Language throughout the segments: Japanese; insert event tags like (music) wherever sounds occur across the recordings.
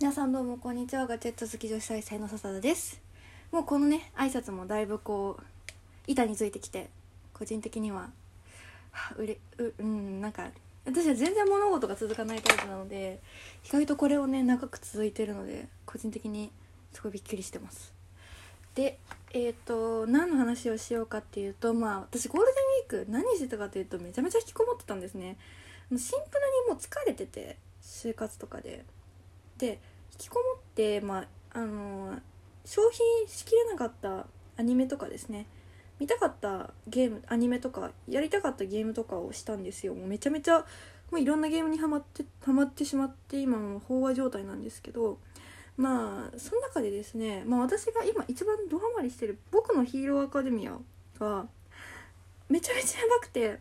皆さんどうもこんにちは。ガチェット好き女子大生の笹田です。もうこのね挨拶もだいぶこう板についてきて個人的にははうれううんなんか私は全然物事が続かないタイプなので意外とこれをね長く続いてるので個人的にすごいびっくりしてます。でえっ、と何の話をしようかっていうとまあ私ゴールデンウィーク何してたかというとめちゃめちゃ引きこもってたんですね。シンプルにもう疲れてて就活とかで。で引きこもってまああの消費しきれなかったアニメとかですね。見たかったゲームアニメとかやりたかったゲームとかをしたんですよ。もうめちゃめちゃもういろんなゲームにはまってはまってしまって今もう飽和状態なんですけどまあその中でですね、まあ、私が今一番ドハマりしてる「僕のヒーローアカデミア」がめちゃめちゃやばくて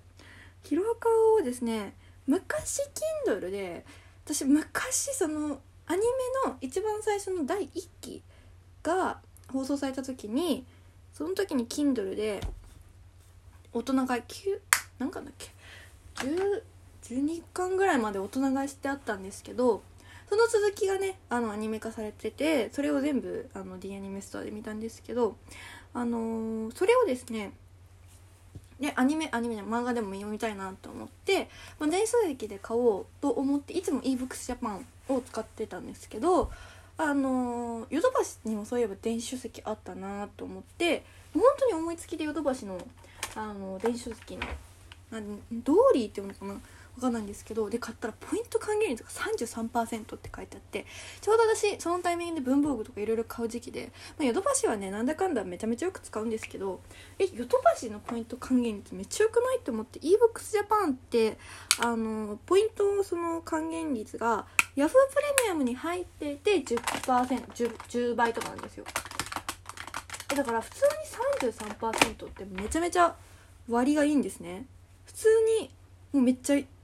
ヒロアカをですね昔 Kindle で私昔そのアニメの一番最初の第1期が放送された時にその時に Kindle で大人が9何巻だっけ10 12巻ぐらいまで大人買いしてあったんですけどその続きがねあのアニメ化されててそれを全部あの D アニメストアで見たんですけどあのーそれをですねでアニメアニメじゃ漫画でも読みたいなと思って、まあ、電子書籍で買おうと思っていつも ebooks Japan を使ってたんですけどあのヨドバシにもそういえば電子書籍あったなと思って本当に思いつきでヨドバシのあの電子書籍のなドーリーっていうのかなわかんないんですけどで買ったらポイント還元率が33%って書いてあってちょうど私そのタイミングで文房具とかいろいろ買う時期で、ま、ヨドバシはねなんだかんだめちゃめちゃよく使うんですけどえヨドバシのポイント還元率めっちゃよくないって思って ebooks Japan ってあのポイントその還元率が Yahoo プレミアムに入ってて 10%10 10, 10倍とかなんですよ。えだから普通に33%ってめちゃめちゃ割がいいんですね。普通にもうめっちゃ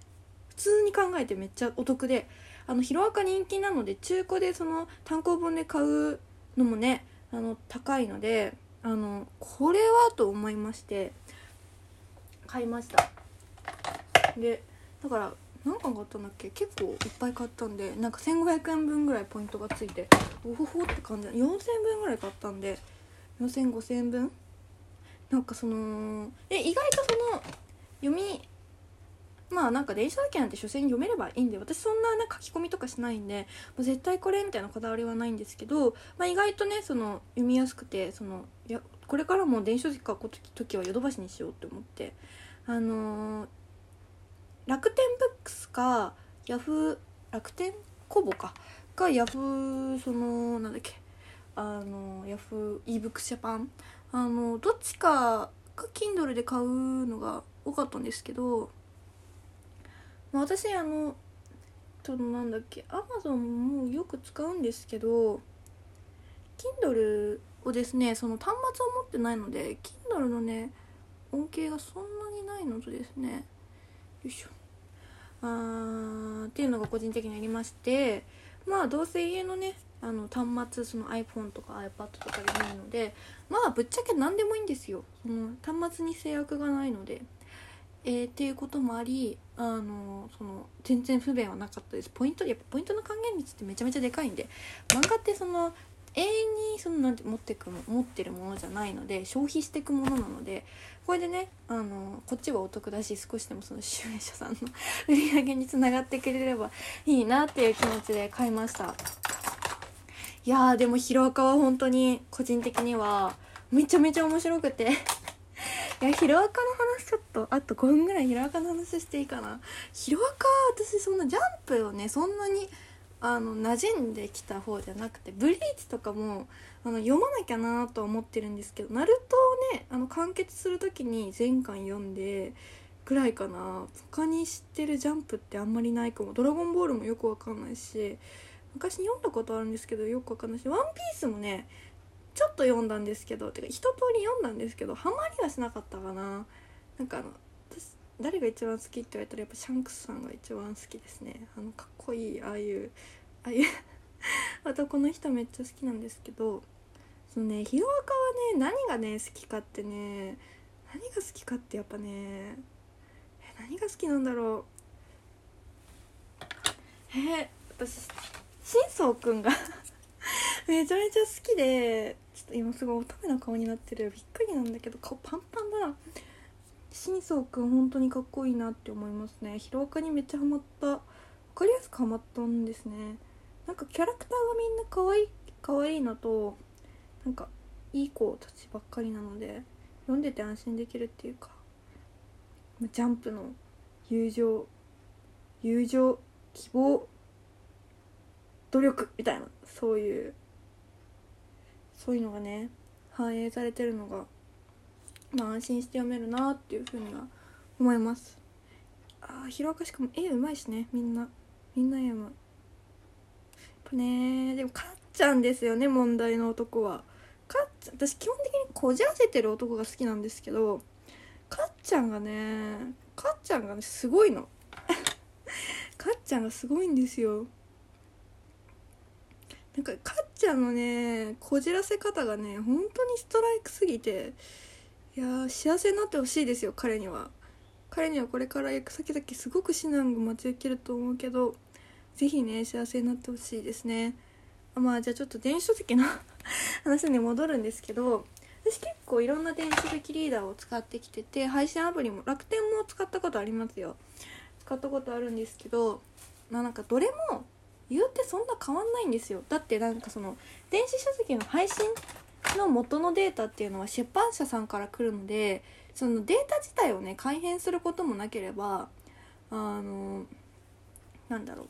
通に考えてめっちゃお得であのヒロアカ人気なので中古でその単行本で買うのもねあの高いのであのこれはと思いまして買いました。でだから何巻買ったんだっけ？結構いっぱい買ったんでなんか1500円分ぐらいポイントがついておほほって感じ。4000円分ぐらい買ったんで40005000円分？なんかそのえ意外とその読みまあなんか電子書籍なんて書籍読めればいいんで私そんな、ね、書き込みとかしないんでもう絶対これみたいなこだわりはないんですけど、まあ、意外とねその読みやすくてそのやこれからも電子書籍書く時はヨドバシにしようって思ってあのー楽天ブックスかヤフー楽天コボかがヤフーそのなんだっけあのヤフー ebooks ジャパンあのどっちかが Kindle で買うのが多かったんですけど、まあ、私あのそのなんだっけ Amazon もよく使うんですけど Kindle をですねその端末を持ってないので Kindle のね恩恵がそんなにないのとですねよいしょ。あーっていうのが個人的にありましてまあどうせ家のねあの端末その iPhone とか iPad とかでないのでまあぶっちゃけ何でもいいんですよ。その端末に制約がないので。えー、っていうこともありあのその全然不便はなかったです。ポイントやっぱポイントの還元率ってめちゃめちゃでかいんで漫画ってその永遠にそのなんて持ってく持ってるものじゃないので消費していくものなのでこれでねあのこっちはお得だし少しでもその集英社さんの (laughs) 売り上げにつながってくれればいいなっていう気持ちで買いました。いやーでもヒロアカは本当に個人的にはめちゃめちゃ面白くて。いやヒロアカの話ちょっとあと5分ぐらいヒロアカの話していいかな。ヒロアカ私そんなジャンプをねそんなにあの馴染んできた方じゃなくてブリーチとかもあの読まなきゃなとは思ってるんですけどナルトをねあの完結する時に全巻読んでぐらいかな。他に知ってるジャンプってあんまりないかも「ドラゴンボール」もよくわかんないし昔読んだことあるんですけどよくわかんないし「ワンピースもねちょっと読んだんですけどてか一通り読んだんですけどハマりはしなかったかな。なんかあの私誰が一番好きって言われたらやっぱシャンクスさんが一番好きですね。あのかっこいいああいうああいう (laughs) 男の人めっちゃ好きなんですけどそのねヒロアカはね何がね好きかってね何が好きかってやっぱねえ何が好きなんだろう。えー、私真相くんが (laughs) めちゃめちゃ好きでちょっと今すごい乙女な顔になってるびっくりなんだけど顔パンパンだな。真相くん本当にかっこいいなって思いますね。ヒロアカにめっちゃハマった。分かりやすくハマったんですね。なんかキャラクターがみんな可愛い可愛いのとなんかいい子たちばっかりなので読んでて安心できるっていうかジャンプの友情友情希望努力みたいなそういうそういうのがね反映されてるのがまあ安心して読めるなっていうふうには思います。ああヒロアカしかも絵うまいしねみんな。みんな絵うまい。やっぱねでもかっちゃんですよね問題の男は。かっちゃん私基本的にこじらせてる男が好きなんですけどかっちゃんがねかっちゃんがねすごいの。(laughs) かっちゃんがすごいんですよ。なんかかっちゃんのねこじらせ方がね本当にストライクすぎていやー幸せになってほしいですよ彼には。彼にはこれから行く先々すごく至難が待ち受けると思うけど是非ね幸せになってほしいですね。あまあじゃあちょっと電子書籍の (laughs) 話に戻るんですけど私結構いろんな電子書籍リーダーを使ってきてて配信アプリも楽天も使ったことありますよ。使ったことあるんですけどまあなんかどれも言うてそんな変わんないんですよ。だってなんかその電子書籍の配信の元のデータっていうのは出版社さんから来るのでそのデータ自体をね改変することもなければあのなんだろう。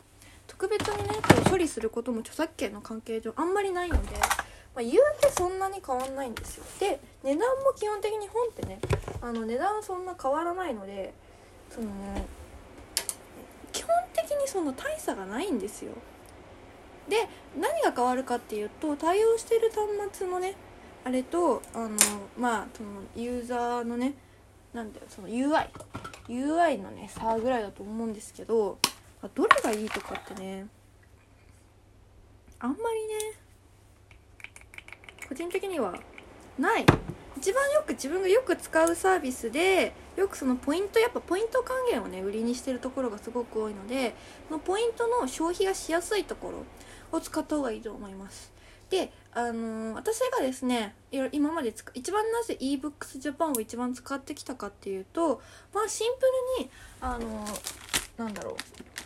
特別にねこう処理することも著作権の関係上あんまりないので、まあ、言うてそんなに変わんないんですよ。で値段も基本的に本ってねあの値段はそんな変わらないのでその基本的にその大差がないんですよ。で何が変わるかっていうと対応してる端末のねあれとあのまあそのユーザーのねなんだよその UI UI のね差ぐらいだと思うんですけどどれがいいとかってねあんまりね個人的にはない。一番よく自分がよく使うサービスでよくそのポイントやっぱポイント還元をね売りにしてるところがすごく多いのでそのポイントの消費がしやすいところを使った方がいいと思います。であのー、私がですね今まで一番なぜ ebooks Japan を一番使ってきたかっていうとまあシンプルにあのー、なんだろ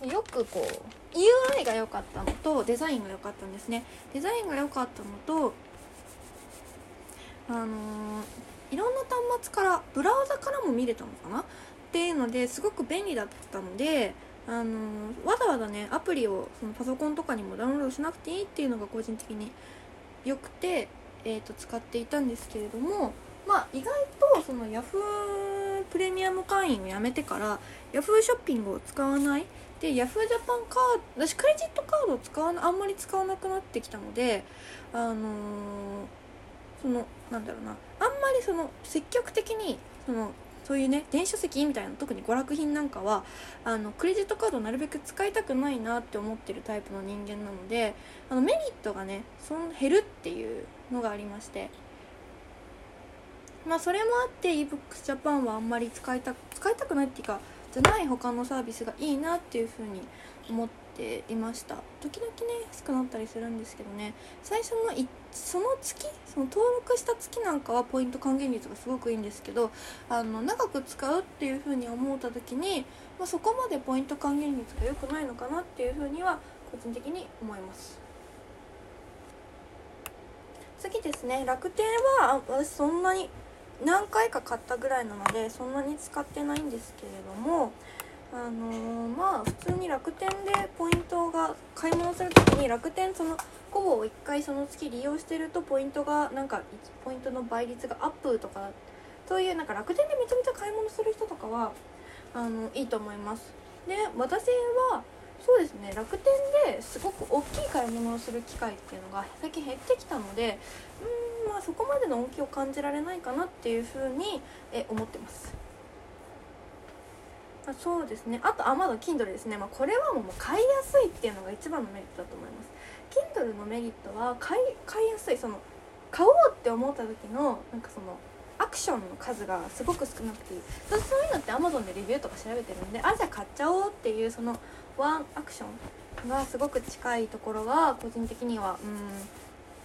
う。よくこう UI が良かったのとデザインが良かったんですね。デザインが良かったのとあのー、末からブラウザからも見れたのかな？っていうのですごく便利だったのであのー、わざわざねアプリをそのパソコンとかにもダウンロードしなくていいっていうのが個人的に良くて、えー、と使っていたんですけれどもまあ意外とその Yahoo! プレミアム会員をやめてから Yahoo! ショッピングを使わない。で Yahoo! ジャパンカード私クレジットカードを使わあんまり使わなくなってきたのであのーそのなんだろうな。あんまりその積極的にそのそういうね電子書籍みたいな特に娯楽品なんかはあのクレジットカードをなるべく使いたくないなって思ってるタイプの人間なのであのメリットがねその減るっていうのがありまして。まあそれもあって ebooksJapan はあんまり使いた使いたくないっていうかじゃない他のサービスがいいなっていうふうに思ってていました。時々ね安くなったりするんですけどね。最初のその月その登録した月なんかはポイント還元率がすごくいいんですけどあの長く使うっていうふうに思った時に、まあ、そこまでポイント還元率が良くないのかなっていうふうには個人的に思います。次ですね。楽天は私そんなに何回か買ったぐらいなのでそんなに使ってないんですけれどもあのー、まあ普通に楽天でポイントが買い物する時に楽天そのコボを1回その月利用してるとポイントがなんかポイントの倍率がアップとかそういうなんか楽天でめちゃめちゃ買い物する人とかはあのいいと思います。で私はそうですね楽天ですごく大きい買い物をする機会っていうのが最近減ってきたのでうんまあそこまでの恩恵を感じられないかなっていうふうにえ思ってます。あそうですね。あとあまだ Kindle ですね、まあ、これはもう買いやすいっていうのが一番のメリットだと思います。Kindle のメリットは買い買いやすい。その買おうって思った時のなんかそのアクションの数がすごく少なくていい。そういうのって Amazon でレビューとか調べてるんであじゃあ買っちゃおうっていうそのワンアクションがすごく近いところが個人的には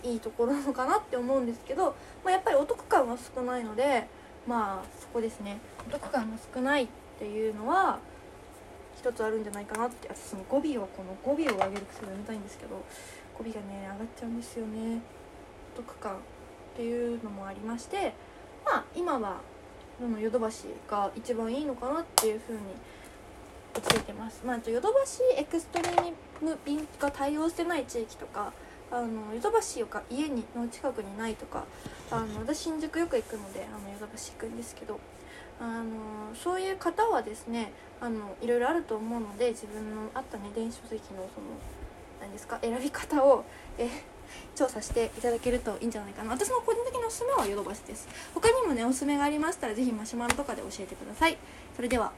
うんいいところなのかなって思うんですけど、まあ、やっぱりお得感は少ないのでまあそこですね。お得感が少ないっていうのは一つあるんじゃないかなって。私その語尾をこの語尾を上げる癖をやめたいんですけど語尾がね上がっちゃうんですよね。お得感っていうのもありましてまあ今はヨドバシが一番いいのかなっていうふうに落ち着いてます。まあヨドバシエクストリーム便が対応してない地域とかあのヨドバシが家にの近くにないとかあの私新宿よく行くのであのヨドバシ行くんですけどあのそういう方はですねあのいろいろあると思うので自分のあったね電子書籍のその何ですか選び方をえ調査していただけるといいんじゃないかな。私の個人的なおすすめはヨドバシです。他にもねおすすめがありましたら是非マシュマロとかで教えてください。それでは。